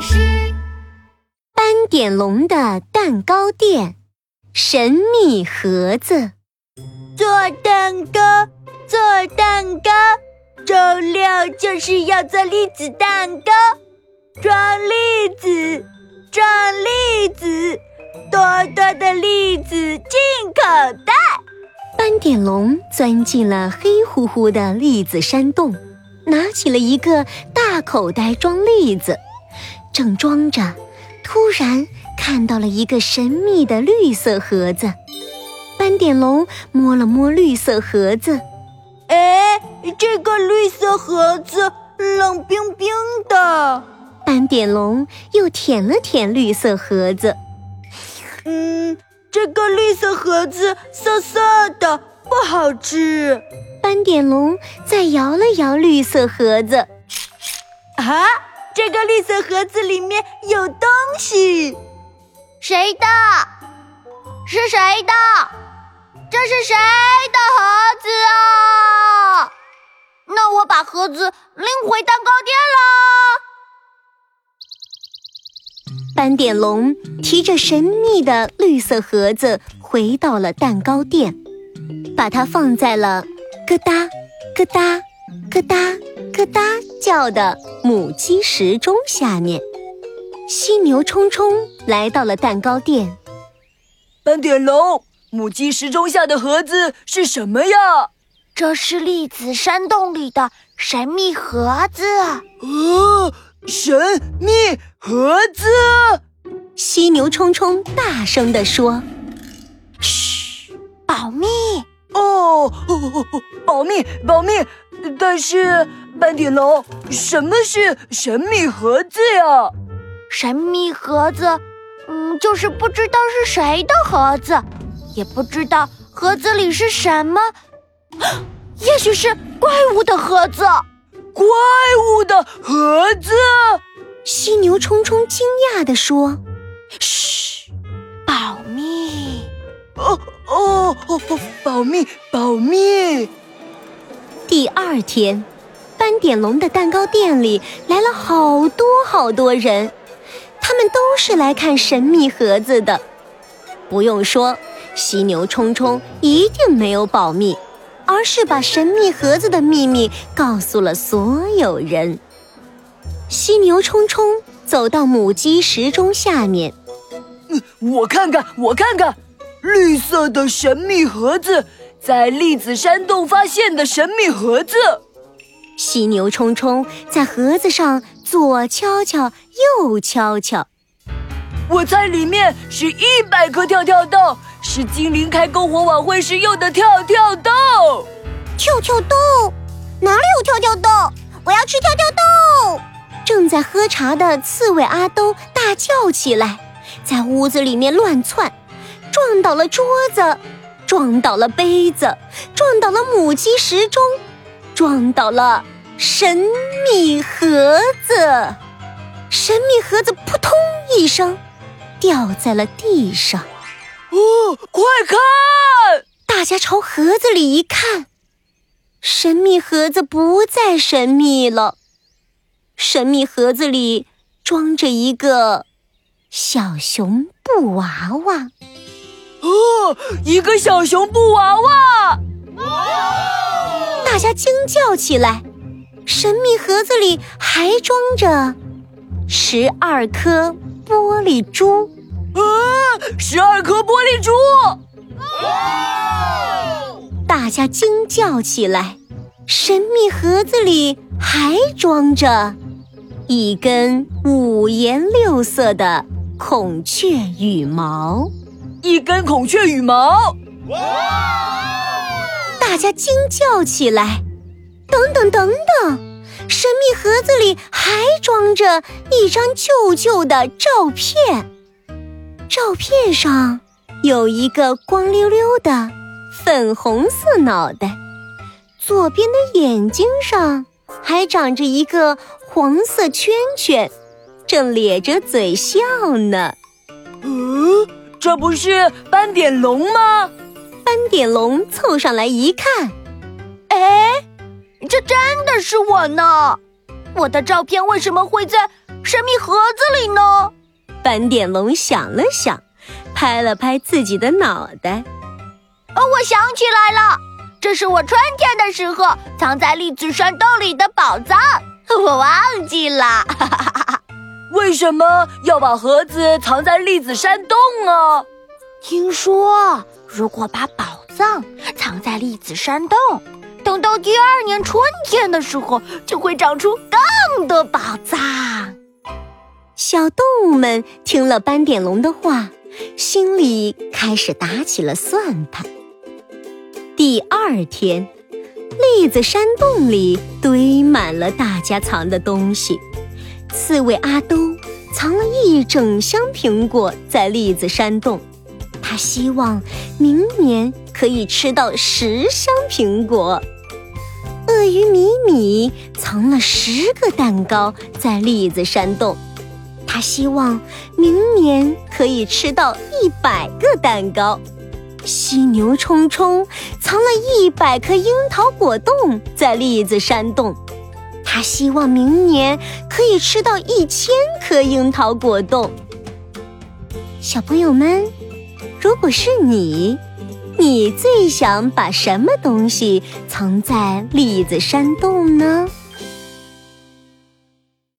师。斑点龙的蛋糕店，神秘盒子。做蛋糕，做蛋糕，周六就是要做栗子蛋糕。装栗子，装栗子，多多的栗子进口袋。斑点龙钻进了黑乎乎的栗子山洞，拿起了一个大口袋装栗子，正装着，突然看到了一个神秘的绿色盒子。斑点龙摸了摸绿色盒子，哎，这个绿色盒子冷冰冰的。斑点龙又舔了舔绿色盒子，嗯。这个绿色盒子涩涩的，不好吃。斑点龙再摇了摇绿色盒子，啊，这个绿色盒子里面有东西。谁的？是谁的？这是谁的盒子啊？那我把盒子拎回蛋糕店了。斑点龙提着神秘的绿色盒子回到了蛋糕店，把它放在了咯哒咯哒咯哒咯哒叫的母鸡时钟下面。犀牛冲冲来到了蛋糕店。斑点龙，母鸡时钟下的盒子是什么呀？这是栗子山洞里的神秘盒子。哦。神秘盒子，犀牛冲冲大声地说：“嘘，保密哦，保密，保密。但是，斑点龙，什么是神秘盒子呀？神秘盒子，嗯，就是不知道是谁的盒子，也不知道盒子里是什么，也许是怪物的盒子。”怪物的盒子，犀牛冲冲惊讶地说：“嘘，保密。”哦哦哦，保密，保密。第二天，斑点龙的蛋糕店里来了好多好多人，他们都是来看神秘盒子的。不用说，犀牛冲冲一定没有保密。而是把神秘盒子的秘密告诉了所有人。犀牛冲冲走到母鸡时钟下面，我看看，我看看，绿色的神秘盒子，在栗子山洞发现的神秘盒子。犀牛冲冲在盒子上左敲敲，右敲敲，我猜里面是一百颗跳跳豆。是精灵开篝火晚会时用的跳跳豆。跳跳豆？哪里有跳跳豆？我要吃跳跳豆！正在喝茶的刺猬阿兜大叫起来，在屋子里面乱窜，撞倒了桌子，撞倒了杯子，撞倒了母鸡时钟，撞倒了神秘盒子。神秘盒子扑通一声掉在了地上。哦，快看！大家朝盒子里一看，神秘盒子不再神秘了。神秘盒子里装着一个小熊布娃娃。哦，一个小熊布娃娃！大家惊叫起来。神秘盒子里还装着十二颗玻璃珠。十二颗玻璃珠，大家惊叫起来。神秘盒子里还装着一根五颜六色的孔雀羽毛，一根孔雀羽毛。大家惊叫起来。等等等等，神秘盒子里还装着一张旧旧的照片。照片上有一个光溜溜的粉红色脑袋，左边的眼睛上还长着一个黄色圈圈，正咧着嘴笑呢。嗯，这不是斑点龙吗？斑点龙凑上来一看，哎，这真的是我呢！我的照片为什么会在神秘盒子里呢？斑点龙想了想，拍了拍自己的脑袋。哦，我想起来了，这是我春天的时候藏在栗子山洞里的宝藏。我忘记了，为什么要把盒子藏在栗子山洞啊？听说如果把宝藏藏在栗子山洞，等到第二年春天的时候，就会长出更多宝藏。小动物们听了斑点龙的话，心里开始打起了算盘。第二天，栗子山洞里堆满了大家藏的东西。刺猬阿兜藏了一整箱苹果在栗子山洞，他希望明年可以吃到十箱苹果。鳄鱼米米藏了十个蛋糕在栗子山洞。他希望明年可以吃到一百个蛋糕。犀牛冲冲藏了一百颗樱桃果冻在栗子山洞，他希望明年可以吃到一千颗樱桃果冻。小朋友们，如果是你，你最想把什么东西藏在栗子山洞呢？